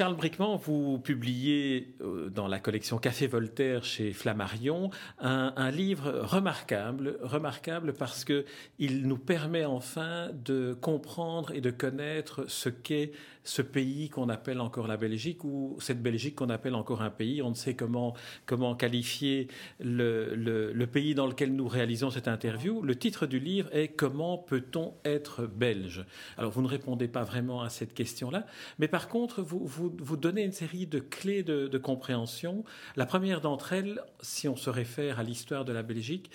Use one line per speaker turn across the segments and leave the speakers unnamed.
Charles Brickman, vous publiez euh, dans la collection Café Voltaire chez Flammarion un, livre remarquable, remarquable parce que il nous permet enfin de comprendre et de connaître ce qu'est ce pays qu'on appelle encore la Belgique ou cette Belgique qu'on appelle encore un pays. On ne sait comment, comment qualifier le, le, pays dans lequel nous réalisons cette interview. Le titre du livre est Comment peut-on être belge? Alors vous ne répondez pas vraiment à cette question-là, mais par contre vous, vous, vous, donnez une série de clés de, de compréhension. La première d'entre elles, si on se réfère à l'histoire de la Belgique,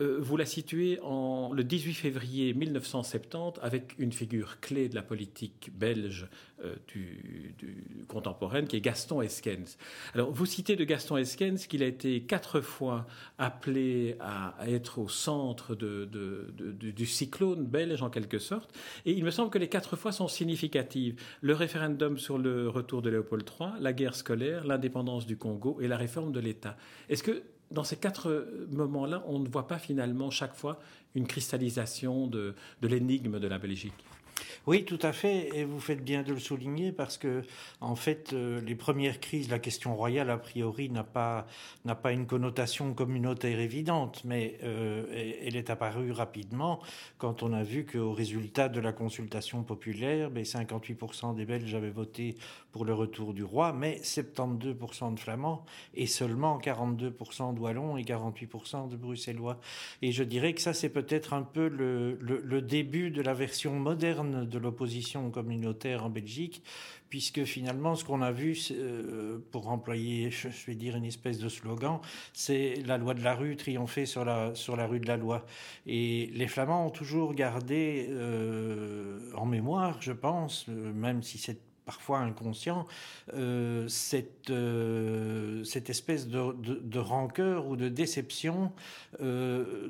euh, vous la situez en le 18 février 1970 avec une figure clé de la politique belge euh, contemporaine qui est Gaston Eskens. Alors vous citez de Gaston Eskens qu'il a été quatre fois appelé à, être au centre du cyclone belge en quelque sorte et il me semble que les quatre fois sont significatives. Le référendum sur le retour de Léopold III, la guerre scolaire, l'indépendance du Congo et la réforme de l'État. Est-ce que dans ces quatre moments-là, on ne voit pas finalement chaque fois une cristallisation de, l'énigme de la Belgique.
Oui, tout à fait, et vous faites bien de le souligner parce que, en fait, euh, les premières crises, la question royale a priori n'a pas n'a pas une connotation communautaire évidente, mais euh, elle est apparue rapidement quand on a vu qu'au résultat de la consultation populaire, 58% ben, des Belges avaient voté pour le retour du roi, mais 72% de Flamands et seulement 42% de Wallons et 48% de Bruxellois. Et je dirais que ça, c'est peut-être un peu le, début de la version moderne de l'opposition communautaire en Belgique, puisque finalement, ce qu'on a vu, euh, pour employer, je vais dire, une espèce de slogan, c'est la loi de la rue triompher sur la, sur la rue de la loi. Et les Flamands ont toujours gardé euh, en mémoire, je pense, euh, même si c'est parfois inconscient, euh, cette, euh, cette espèce de, de, rancœur ou de déception euh,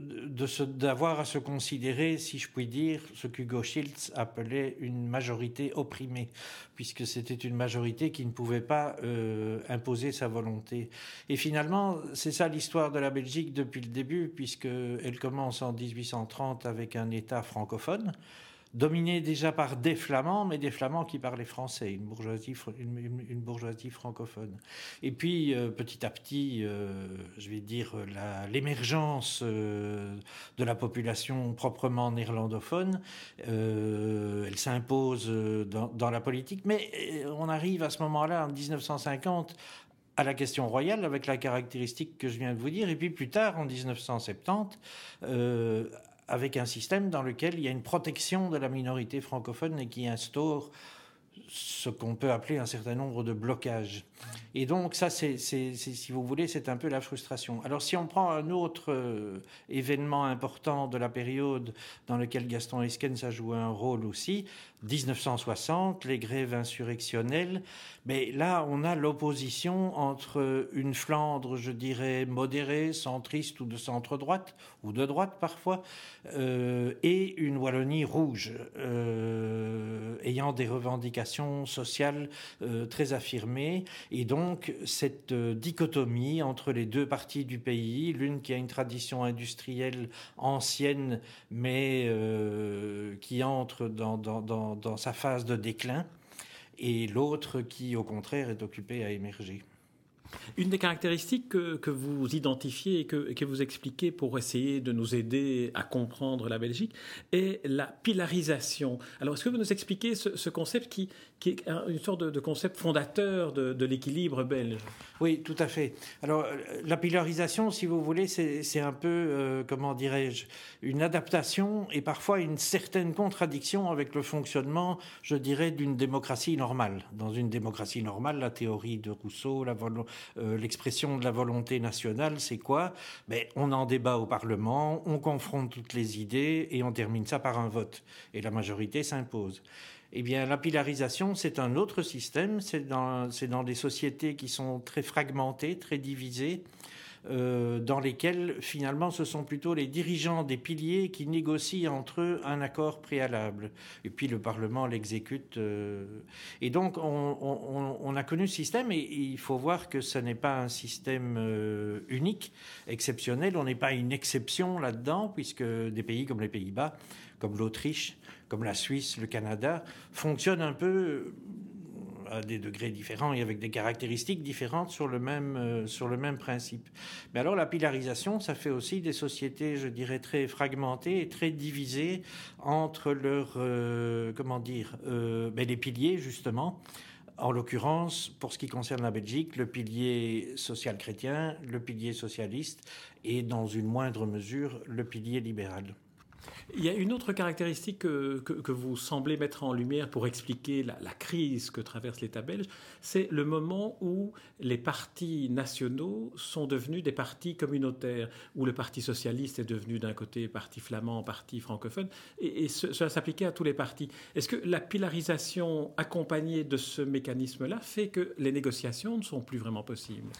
d'avoir à se considérer, si je puis dire, ce qu'Hugo Schiltz appelait une majorité opprimée, puisque c'était une majorité qui ne pouvait pas euh, imposer sa volonté. Et finalement, c'est ça l'histoire de la Belgique depuis le début, puisqu'elle commence en 1830 avec un État francophone dominé déjà par des Flamands, mais des Flamands qui parlaient français, une bourgeoisie, une, bourgeoisie francophone. Et puis, euh, petit à petit, euh, je vais dire, l'émergence euh, de la population proprement néerlandophone, elle s'impose dans, la politique, mais on arrive à ce moment-là, en 1950, à la question royale avec la caractéristique que je viens de vous dire, et puis plus tard, en 1970, euh, avec un système dans lequel il y a une protection de la minorité francophone et qui instaure ce qu'on peut appeler un certain nombre de blocages. Et donc ça, c'est, si vous voulez, c'est un peu la frustration. Alors si on prend un autre euh, événement important de la période dans lequel Gaston Eskens a joué un rôle aussi, 1960, les grèves insurrectionnelles, mais là on a l'opposition entre une Flandre, je dirais, modérée, centriste ou de centre-droite, ou de droite parfois, euh, et une Wallonie rouge, euh, ayant des revendications sociales euh, très affirmées. Et donc cette euh, dichotomie entre les deux parties du pays, l'une qui a une tradition industrielle ancienne, mais euh, qui entre dans sa phase de déclin, et l'autre qui, au contraire, est occupée à émerger.
Une des caractéristiques que, vous identifiez et que, vous expliquez pour essayer de nous aider à comprendre la Belgique est la pilarisation. Alors, est-ce que vous nous expliquez ce, concept qui, est une sorte de, concept fondateur de, l'équilibre belge?
Oui, tout à fait. Alors, la pilarisation, si vous voulez, c'est un peu, euh, comment dirais-je, une adaptation et parfois une certaine contradiction avec le fonctionnement, je dirais, d'une démocratie normale. Dans une démocratie normale, la théorie de Rousseau, la volonté euh, l'expression de la volonté nationale, c'est quoi? Ben, On en débat au Parlement, on confronte toutes les idées et on termine ça par un vote. Et la majorité s'impose. Eh bien, la pilarisation, c'est un autre système. C'est dans, dans des sociétés qui sont très fragmentées, très divisées. Euh, dans lesquels finalement ce sont plutôt les dirigeants des piliers qui négocient entre eux un accord préalable. Et puis le Parlement l'exécute. Euh. Et donc on, a connu ce système et il faut voir que ce n'est pas un système euh, unique, exceptionnel. On n'est pas une exception là-dedans puisque des pays comme les Pays-Bas, comme l'Autriche, comme la Suisse, le Canada fonctionnent un peu à des degrés différents et avec des caractéristiques différentes sur le même, euh, sur le même principe. Mais alors la pilarisation, ça fait aussi des sociétés, je dirais, très fragmentées et très divisées entre leurs, euh, comment dire, euh, ben, les piliers justement. En l'occurrence, pour ce qui concerne la Belgique, le pilier social-chrétien, le pilier socialiste et, dans une moindre mesure, le pilier libéral.
Il y a une autre caractéristique que, que, vous semblez mettre en lumière pour expliquer la, crise que traverse l'État belge, c'est le moment où les partis nationaux sont devenus des partis communautaires, où le Parti socialiste est devenu d'un côté parti flamand, parti francophone, et, et cela s'appliquait à tous les partis. Est-ce que la pilarisation accompagnée de ce mécanisme-là fait que les négociations ne sont plus vraiment possibles?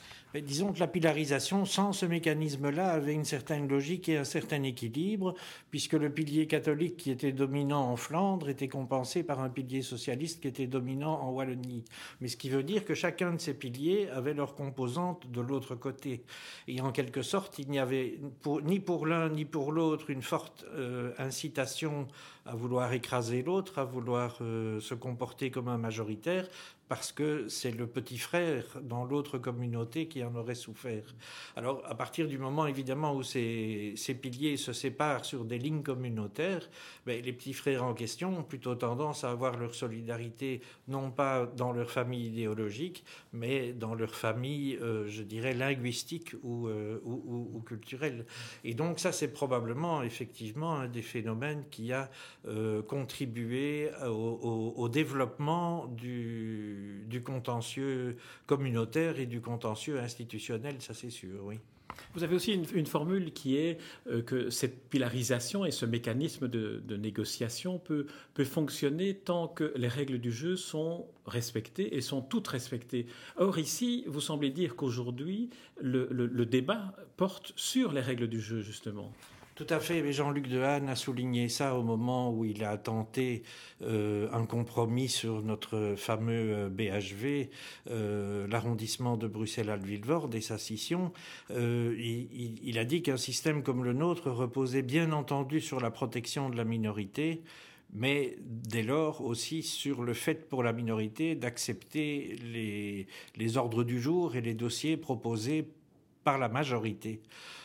Disons que la pilarisation, sans ce mécanisme-là, avait une certaine logique et un certain équilibre, puisque le pilier catholique qui était dominant en Flandre était compensé par un pilier socialiste qui était dominant en Wallonie. Mais ce qui veut dire que chacun de ces piliers avait leur composante de l'autre côté. Et en quelque sorte, il n'y avait ni pour l'un ni pour l'autre une forte euh, incitation à vouloir écraser l'autre, à vouloir euh, se comporter comme un majoritaire, parce que c'est le petit frère dans l'autre communauté qui en aurait souffert. Alors, à partir du moment, évidemment, où ces, ces piliers se séparent sur des lignes communautaires, ben, les petits frères en question ont plutôt tendance à avoir leur solidarité, non pas dans leur famille idéologique, mais dans leur famille, euh, je dirais, linguistique ou, euh, ou, ou, culturelle. Et donc, ça, c'est probablement, effectivement, un des phénomènes qui a euh, contribué au, développement du contentieux communautaire et du contentieux institutionnel, ça c'est sûr, oui.
Vous avez aussi une, formule qui est euh, que cette pilarisation et ce mécanisme de, négociation peut, fonctionner tant que les règles du jeu sont respectées et sont toutes respectées. Or ici, vous semblez dire qu'aujourd'hui, le débat porte sur les règles du jeu, justement.
Tout à fait. Jean-Luc Dehaene a souligné ça au moment où il a tenté euh, un compromis sur notre fameux BHV, euh, euh, l'arrondissement de Bruxelles-Alvilvoorde et sa scission. Il, a dit qu'un système comme le nôtre reposait bien entendu sur la protection de la minorité, mais dès lors aussi sur le fait pour la minorité d'accepter les ordres du jour et les dossiers proposés par la majorité.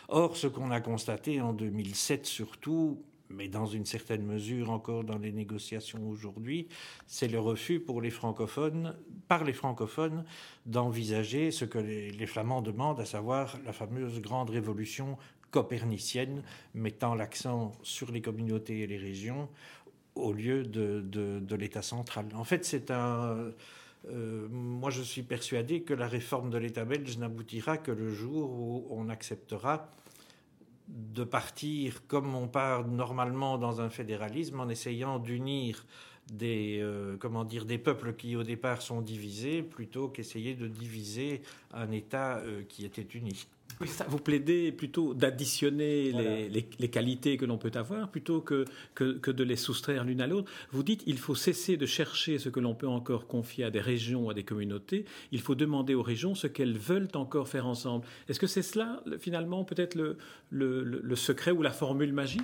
Or, ce qu'on a constaté en 2007 surtout, mais dans une certaine mesure encore dans les négociations aujourd'hui, c'est le refus pour les francophones, par les francophones, d'envisager ce que les, Flamands demandent, à savoir la fameuse grande révolution copernicienne, mettant l'accent sur les communautés et les régions au lieu de, de l'État central. En fait, c'est un euh, moi, je suis persuadé que la réforme de l'État belge n'aboutira que le jour où on acceptera de partir comme on part normalement dans un fédéralisme en essayant d'unir des euh, des peuples qui au départ sont divisés plutôt qu'essayer de diviser un État euh, qui était uni
vous plaidez plutôt d'additionner les, qualités que l'on peut avoir plutôt que, que, de les soustraire l'une à l'autre. Vous dites il faut cesser de chercher ce que l'on peut encore confier à des régions, à des communautés. Il faut demander aux régions ce qu'elles veulent encore faire ensemble. Est-ce que c'est cela, finalement, peut-être le, le, secret ou la formule magique?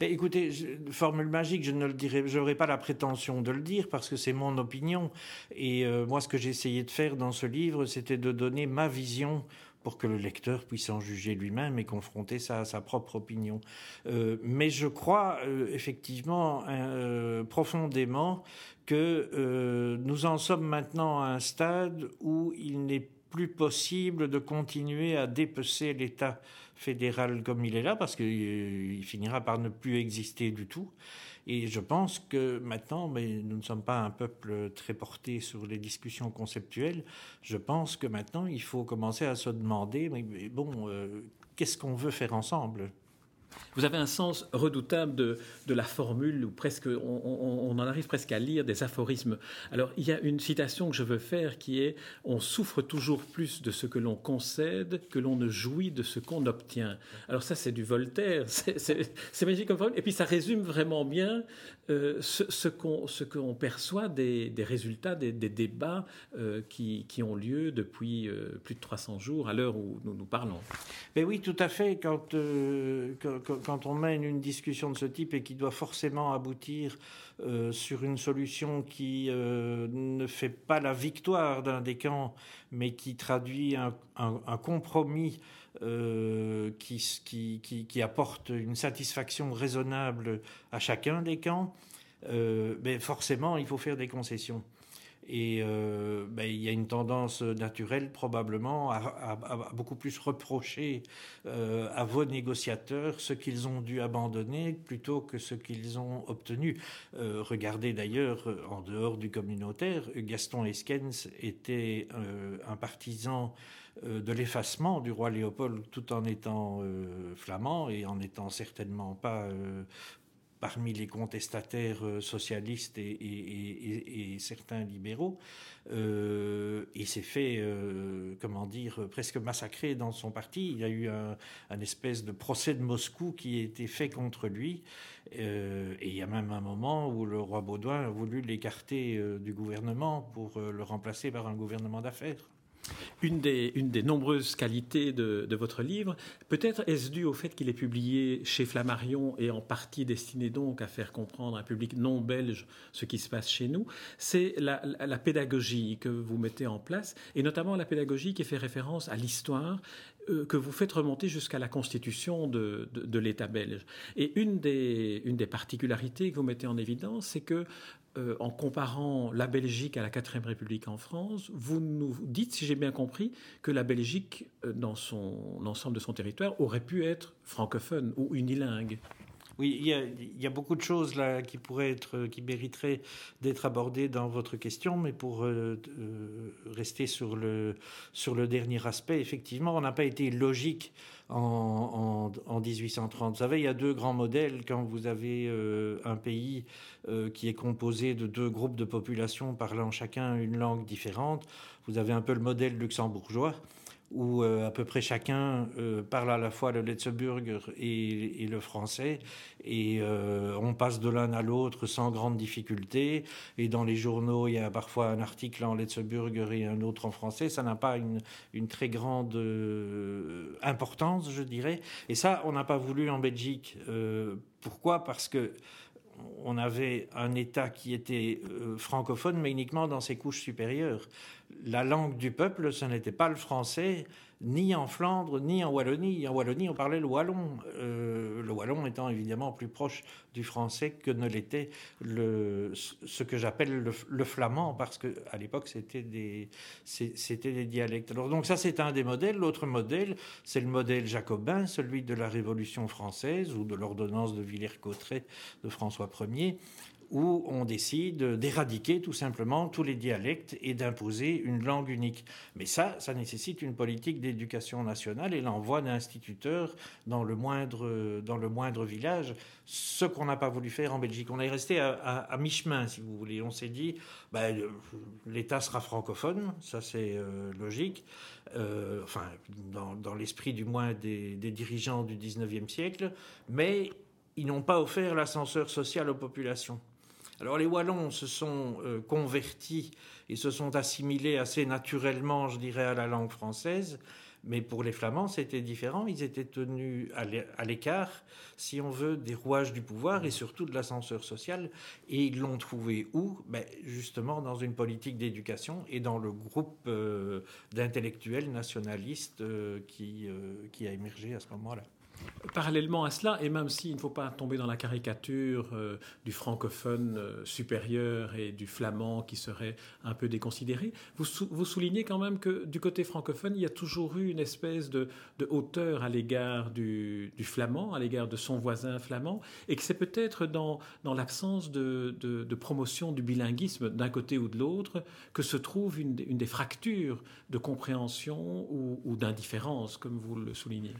Ben, Écoutez, formule magique, je ne le dirai, je n'aurai pas la prétention de le dire parce que c'est mon opinion. Et euh, moi, ce que j'ai essayé de faire dans ce livre, c'était de donner ma vision pour que le lecteur puisse en juger lui-même et confronter ça à sa propre opinion. Euh, mais je crois euh, effectivement euh, profondément que nous en sommes maintenant à un stade où il n'est plus possible de continuer à dépecer l'État fédéral comme il est là, parce qu'il finira par ne plus exister du tout. Et je pense que maintenant, mais nous ne sommes pas un peuple très porté sur les discussions conceptuelles, je pense que maintenant, il faut commencer à se demander, mais, bon, euh, qu'est-ce qu'on veut faire ensemble?
Vous avez un sens redoutable de, la formule, où presque, on, en arrive presque à lire des aphorismes. Alors, il y a une citation que je veux faire qui est On souffre toujours plus de ce que l'on concède que l'on ne jouit de ce qu'on obtient. Alors, ça, c'est du Voltaire, c'est magique comme formule. Et puis, ça résume vraiment bien euh, ce, qu'on perçoit des, résultats des, débats euh, qui, ont lieu depuis euh, plus de 300 jours à l'heure où nous nous parlons.
Mais oui, tout à fait. Quand quand on mène une discussion de ce type et qui doit forcément aboutir sur une solution qui ne fait pas la victoire d'un des camps, mais qui traduit un, compromis qui, qui, apporte une satisfaction raisonnable à chacun des camps, mais forcément, il faut faire des concessions. Et euh, ben, il y a une tendance naturelle probablement à, beaucoup plus reprocher euh, à vos négociateurs ce qu'ils ont dû abandonner plutôt que ce qu'ils ont obtenu. Euh, regardez d'ailleurs, en dehors du communautaire, Gaston Eskens était un partisan de l'effacement du roi Léopold tout en étant flamand et en n'étant certainement pas parmi les contestataires euh, socialistes et, certains libéraux. Euh, il s'est fait, euh, comment dire, presque massacré dans son parti. Il y a eu un, espèce de procès de Moscou qui a été fait contre lui. et il y a même un moment où le roi Baudouin a voulu l'écarter du gouvernement pour le remplacer par un gouvernement d'affaires.
Une des, nombreuses qualités de, votre livre, peut-être est-ce dû au fait qu'il est publié chez Flammarion et en partie destiné donc à faire comprendre à un public non belge ce qui se passe chez nous, c'est la, pédagogie que vous mettez en place, et notamment la pédagogie qui fait référence à l'histoire que vous faites remonter jusqu'à la constitution de, de, l'État belge. Et une des, une des particularités que vous mettez en évidence, c'est que euh, en comparant la Belgique à la quatrième République en France, vous nous dites, si j'ai bien compris, que la Belgique, euh, dans son l'ensemble de son territoire, aurait pu être francophone ou unilingue.
Oui, il y, a, beaucoup de choses là qui pourraient être, qui mériteraient d'être abordées dans votre question, mais pour euh, rester sur le, dernier aspect, effectivement, on n'a pas été logique en, en, 1830. Vous savez, il y a deux grands modèles quand vous avez euh, un pays euh, qui est composé de deux groupes de population parlant chacun une langue différente. Vous avez un peu le modèle luxembourgeois où euh, à peu près chacun euh, parle à la fois le Letzeburger et, le français, et euh, on passe de l'un à l'autre sans grande difficulté. Et dans les journaux, il y a parfois un article en Letzeburger et un autre en français. Ça n'a pas une, une, très grande importance, je dirais. Et ça, on n'a pas voulu en Belgique. pourquoi? Parce que on avait un État qui était francophone, mais uniquement dans ses couches supérieures la langue du peuple, ce n'était pas le français, ni en Flandre, ni en Wallonie. En Wallonie, on parlait le wallon. Euh, le wallon étant évidemment plus proche du français que ne l'était ce que j'appelle le, flamand, parce qu'à l'époque, c'était des, c'était des dialectes. Alors, donc ça, c'est un des modèles. L'autre modèle, c'est le modèle jacobin, celui de la Révolution française ou de l'ordonnance de Villers-Cotterêts de François Ier où on décide d'éradiquer tout simplement tous les dialectes et d'imposer une langue unique. Mais ça, ça nécessite une politique d'éducation nationale et l'envoi d'instituteurs dans le moindre, village, ce qu'on n'a pas voulu faire en Belgique. On est resté à, mi-chemin, si vous voulez. On s'est dit, ben, l'État sera francophone, ça c'est euh, logique, euh, enfin, dans, l'esprit du moins des, des dirigeants du 19e siècle, mais ils n'ont pas offert l'ascenseur social aux populations. Alors les Wallons se sont euh, convertis et se sont assimilés assez naturellement, je dirais, à la langue française. Mais pour les Flamands, c'était différent. Ils étaient tenus à l'écart, si on veut, des rouages du pouvoir et surtout de l'ascenseur social. Et ils l'ont trouvé où? Ben, Justement dans une politique d'éducation et dans le groupe euh, d'intellectuels nationalistes euh, qui a émergé à ce moment-là.
Parallèlement à cela, et même s'il ne faut pas tomber dans la caricature euh, du francophone euh, supérieur et du flamand qui serait un peu déconsidéré, vous, soulignez quand même que du côté francophone, il y a toujours eu une espèce de, hauteur à l'égard du, flamand, à l'égard de son voisin flamand, et que c'est peut-être dans l'absence de, promotion du bilinguisme d'un côté ou de l'autre que se trouve une, des fractures de compréhension ou d'indifférence, comme vous le soulignez.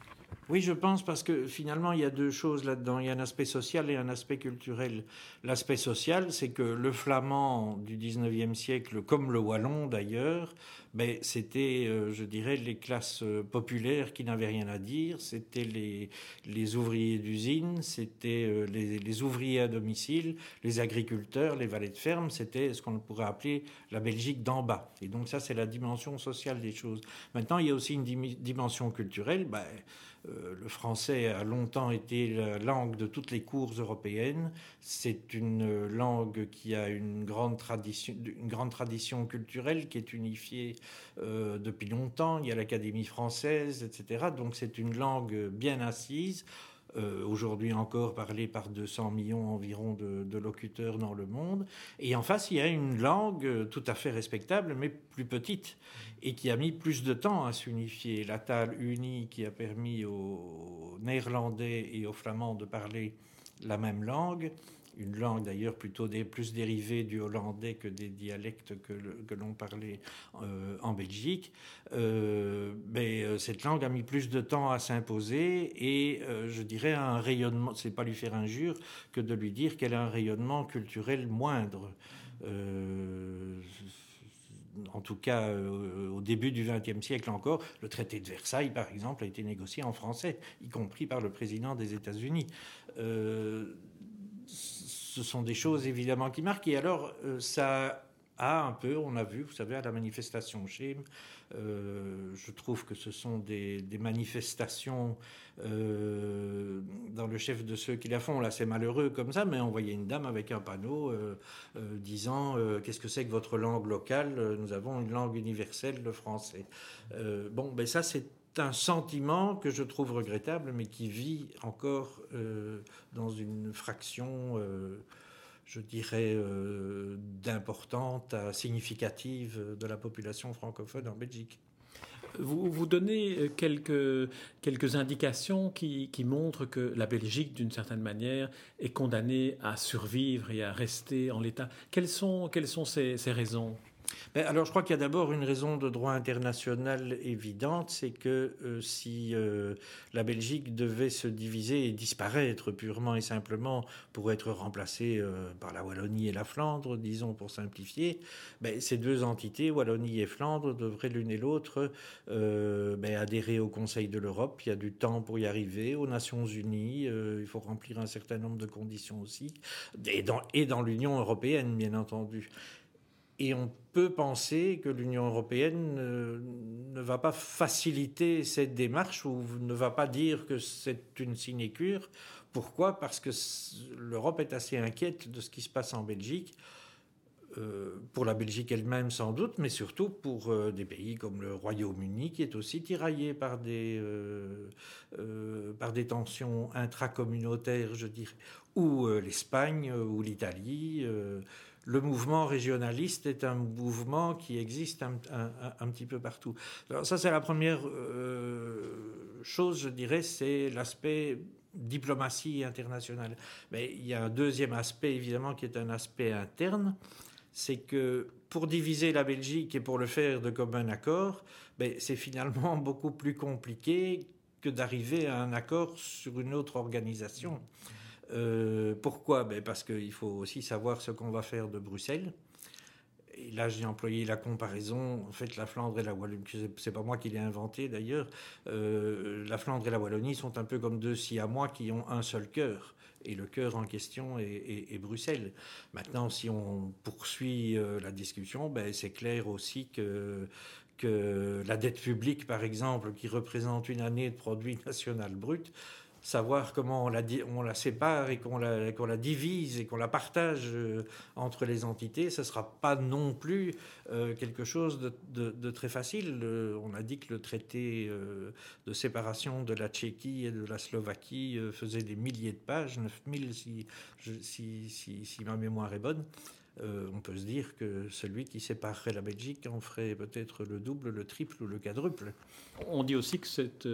Oui, je pense parce que finalement, il y a deux choses là-dedans. Il y a un aspect social et un aspect culturel. L'aspect social, c'est que le flamand du 19e siècle, comme le wallon d'ailleurs, ben, c'était, euh, je dirais, les classes euh, populaires qui n'avaient rien à dire. C'était les, ouvriers d'usine, c'était euh, les, les, ouvriers à domicile, les agriculteurs, les valets de ferme. C'était ce qu'on pourrait appeler la Belgique d'en bas. Et donc ça, c'est la dimension sociale des choses. Maintenant, il y a aussi une dimension culturelle. Ben, le français a longtemps été la langue de toutes les cours européennes. C'est une langue qui a une grande tradition, une grande tradition culturelle qui est unifiée euh, depuis longtemps. Il y a l'Académie française, etc. Donc c'est une langue bien assise. Euh, aujourd'hui encore parlée par 200 millions environ de, locuteurs dans le monde. Et en face, il y a une langue tout à fait respectable, mais plus petite, et qui a mis plus de temps à s'unifier. La tale unie qui a permis aux néerlandais et aux flamands de parler la même langue, une langue d'ailleurs plutôt des, plus dérivée du hollandais que des dialectes que, l'on parlait euh, en Belgique. Euh, mais euh, cette langue a mis plus de temps à s'imposer et je dirais un rayonnement, c'est pas lui faire injure que de lui dire qu'elle a un rayonnement culturel moindre. en tout cas, au début du XXe siècle encore, le traité de Versailles, par exemple, a été négocié en français, y compris par le président des États-Unis ce sont des choses évidemment qui marquent. Et alors, euh, ça a un peu, on a vu, vous savez, à la manifestation chez euh, je trouve que ce sont des, manifestations euh, dans le chef de ceux qui la font. Là, c'est malheureux comme ça, mais on voyait une dame avec un panneau disant Qu'est-ce que c'est que votre langue locale? Nous avons une langue universelle, le français. bon, ben ça, c'est un sentiment que je trouve regrettable, mais qui vit encore euh, dans une fraction, euh, je dirais, euh, d'importante à significative de la population francophone en Belgique.
Vous, vous donnez quelques, quelques indications qui, qui montrent que la Belgique, d'une certaine manière, est condamnée à survivre et à rester en l'état. Quelles sont, quelles sont ces, ces raisons?
Ben, alors, je crois qu'il y a d'abord une raison de droit international évidente, c'est que euh, si euh, la Belgique devait se diviser et disparaître purement et simplement pour être remplacée euh, par la Wallonie et la Flandre, disons pour simplifier, ben, ces deux entités, Wallonie et Flandre, devraient l'une et l'autre ben, adhérer au Conseil de l'Europe. Il y a du temps pour y arriver, aux Nations Unies, il faut remplir un certain nombre de conditions aussi, et dans, et dans l'Union européenne, bien entendu. Et on peut penser que l'Union européenne ne, va pas faciliter cette démarche ou ne va pas dire que c'est une sinécure. Pourquoi? Parce que l'Europe est assez inquiète de ce qui se passe en Belgique. Euh, pour la Belgique elle-même sans doute, mais surtout pour euh, des pays comme le Royaume-Uni qui est aussi tiraillé par des, euh, par des tensions intracommunautaires, je dirais, ou l'Espagne ou l'Italie le mouvement régionaliste est un mouvement qui existe un, petit peu partout. Alors ça, c'est la première chose, je dirais, c'est l'aspect diplomatie internationale. Mais il y a un deuxième aspect, évidemment, qui est un aspect interne, c'est que pour diviser la Belgique et pour le faire de commun accord, ben, c'est finalement beaucoup plus compliqué que d'arriver à un accord sur une autre organisation. Euh, pourquoi? Ben Parce qu'il faut aussi savoir ce qu'on va faire de Bruxelles. Et là, j'ai employé la comparaison. En fait, la Flandre et la Wallonie, c'est pas moi qui l'ai inventé d'ailleurs. Euh, la Flandre et la Wallonie sont un peu comme deux siamois qui ont un seul cœur. Et le cœur en question est, Bruxelles. Maintenant, si on poursuit euh, la discussion, ben, c'est clair aussi que la dette publique, par exemple, qui représente une année de produit national brut, savoir comment on la, sépare et qu'on la, divise et qu'on la partage euh, entre les entités, ce ne sera pas non plus euh, quelque chose de, très facile. on a dit que le traité euh, de séparation de la Tchéquie et de la Slovaquie faisait des milliers de pages, 9000 si, si, si, si ma mémoire est bonne. On peut se dire que celui qui séparerait la Belgique en ferait peut-être le double, le triple ou le quadruple.
On dit aussi que cette,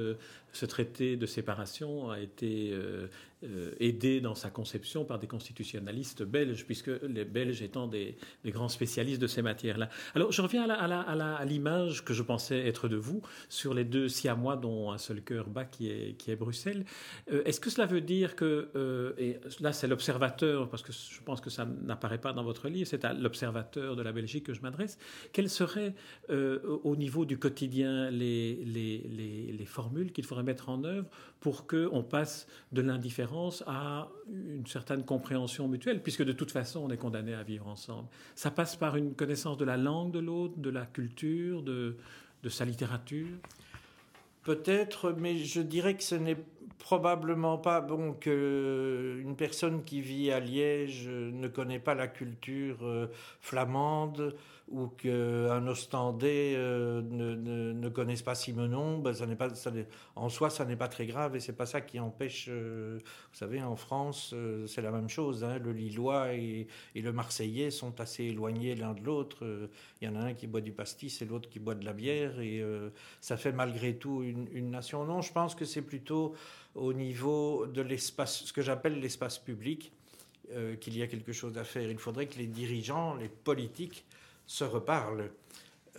ce traité de séparation a été euh, euh, aidé dans sa conception par des constitutionnalistes belges, puisque les Belges étant des, grands spécialistes de ces matières-là. Alors je reviens à l'image que je pensais être de vous sur les deux Siamois dont un seul cœur bat qui est, Bruxelles. Euh, est-ce que cela veut dire que, et là c'est l'observateur, parce que je pense que ça n'apparaît pas dans votre livre, c'est à l'observateur de la Belgique que je m'adresse, quelles seraient au niveau du quotidien les, les formules qu'il faudrait mettre en œuvre pour qu'on passe de l'indifférence à une certaine compréhension mutuelle, puisque de toute façon, on est condamné à vivre ensemble. Ça passe par une connaissance de la langue de l'autre, de la culture, de, de sa littérature
Peut-être, mais je dirais que ce n'est probablement pas bon que une personne qui vit à Liège ne connaît pas la culture euh, flamande ou qu'un Ostendais euh, ne, ne, connaisse pas Simenon, ben ça n'est pas, ça en soi, ça n'est pas très grave et c'est pas ça qui empêche. Euh, vous savez, en France, euh, c'est la même chose. Hein, le Lillois et, le Marseillais sont assez éloignés l'un de l'autre. Il y en a un qui boit du pastis et l'autre qui boit de la bière et ça fait malgré tout une nation. Non, je pense que c'est plutôt au niveau de l'espace, ce que j'appelle l'espace public, qu'il y a quelque chose à faire. Il faudrait que les dirigeants, les politiques, se reparlent.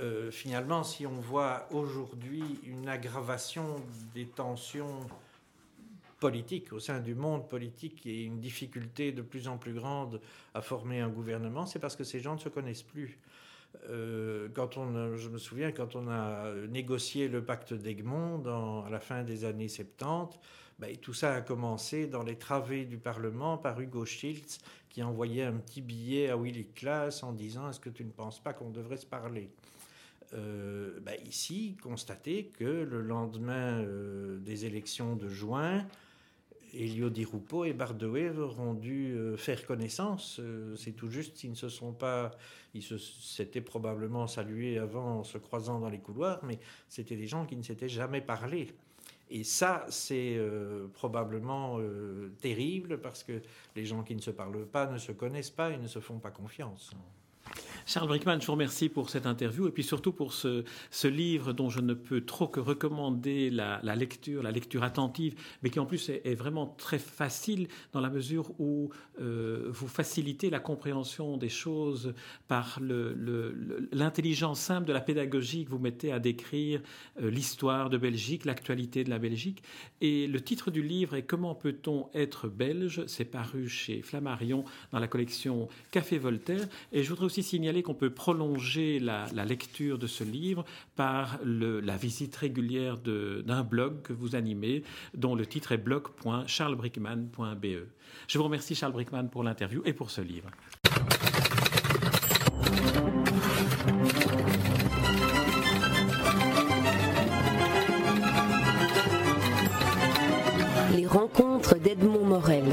Euh, finalement, si on voit aujourd'hui une aggravation des tensions politiques au sein du monde politique et une difficulté de plus en plus grande à former un gouvernement, c'est parce que ces gens ne se connaissent plus. Euh, quand on, je me souviens quand on a négocié le pacte d'Egmont à la fin des années 70, ben, tout ça a commencé dans les travées du Parlement par Hugo Schiltz qui envoyait un petit billet à Willy Klaas en disant Est-ce que tu ne penses pas qu'on devrait se parler? Euh, ben, Ici, constatez que le lendemain euh, des élections de juin, Elio Di Rupo et Bardouet auront dû euh, faire connaissance. C'est tout juste s'ils ne se sont pas. Ils s'étaient probablement salués avant en se croisant dans les couloirs, mais c'était des gens qui ne s'étaient jamais parlé. Et ça, c'est euh, probablement euh, terrible parce que les gens qui ne se parlent pas ne se connaissent pas et ne se font pas confiance.
Charles Brickman, je vous remercie pour cette interview et puis surtout pour ce, ce livre dont je ne peux trop que recommander la, lecture, la lecture attentive, mais qui en plus est, est vraiment très facile dans la mesure où euh, vous facilitez la compréhension des choses par l'intelligence simple de la pédagogie que vous mettez à décrire euh, l'histoire de Belgique, l'actualité de la Belgique. Et le titre du livre est Comment peut-on être belge? C'est paru chez Flammarion dans la collection Café Voltaire. Et je voudrais aussi signaler qu'on peut prolonger la, lecture de ce livre par la visite régulière d'un blog que vous animez, dont le titre est blog.charlesbrickman.be. Je vous remercie Charles Brickman pour l'interview et pour ce livre.
Les rencontres d'Edmond Morel.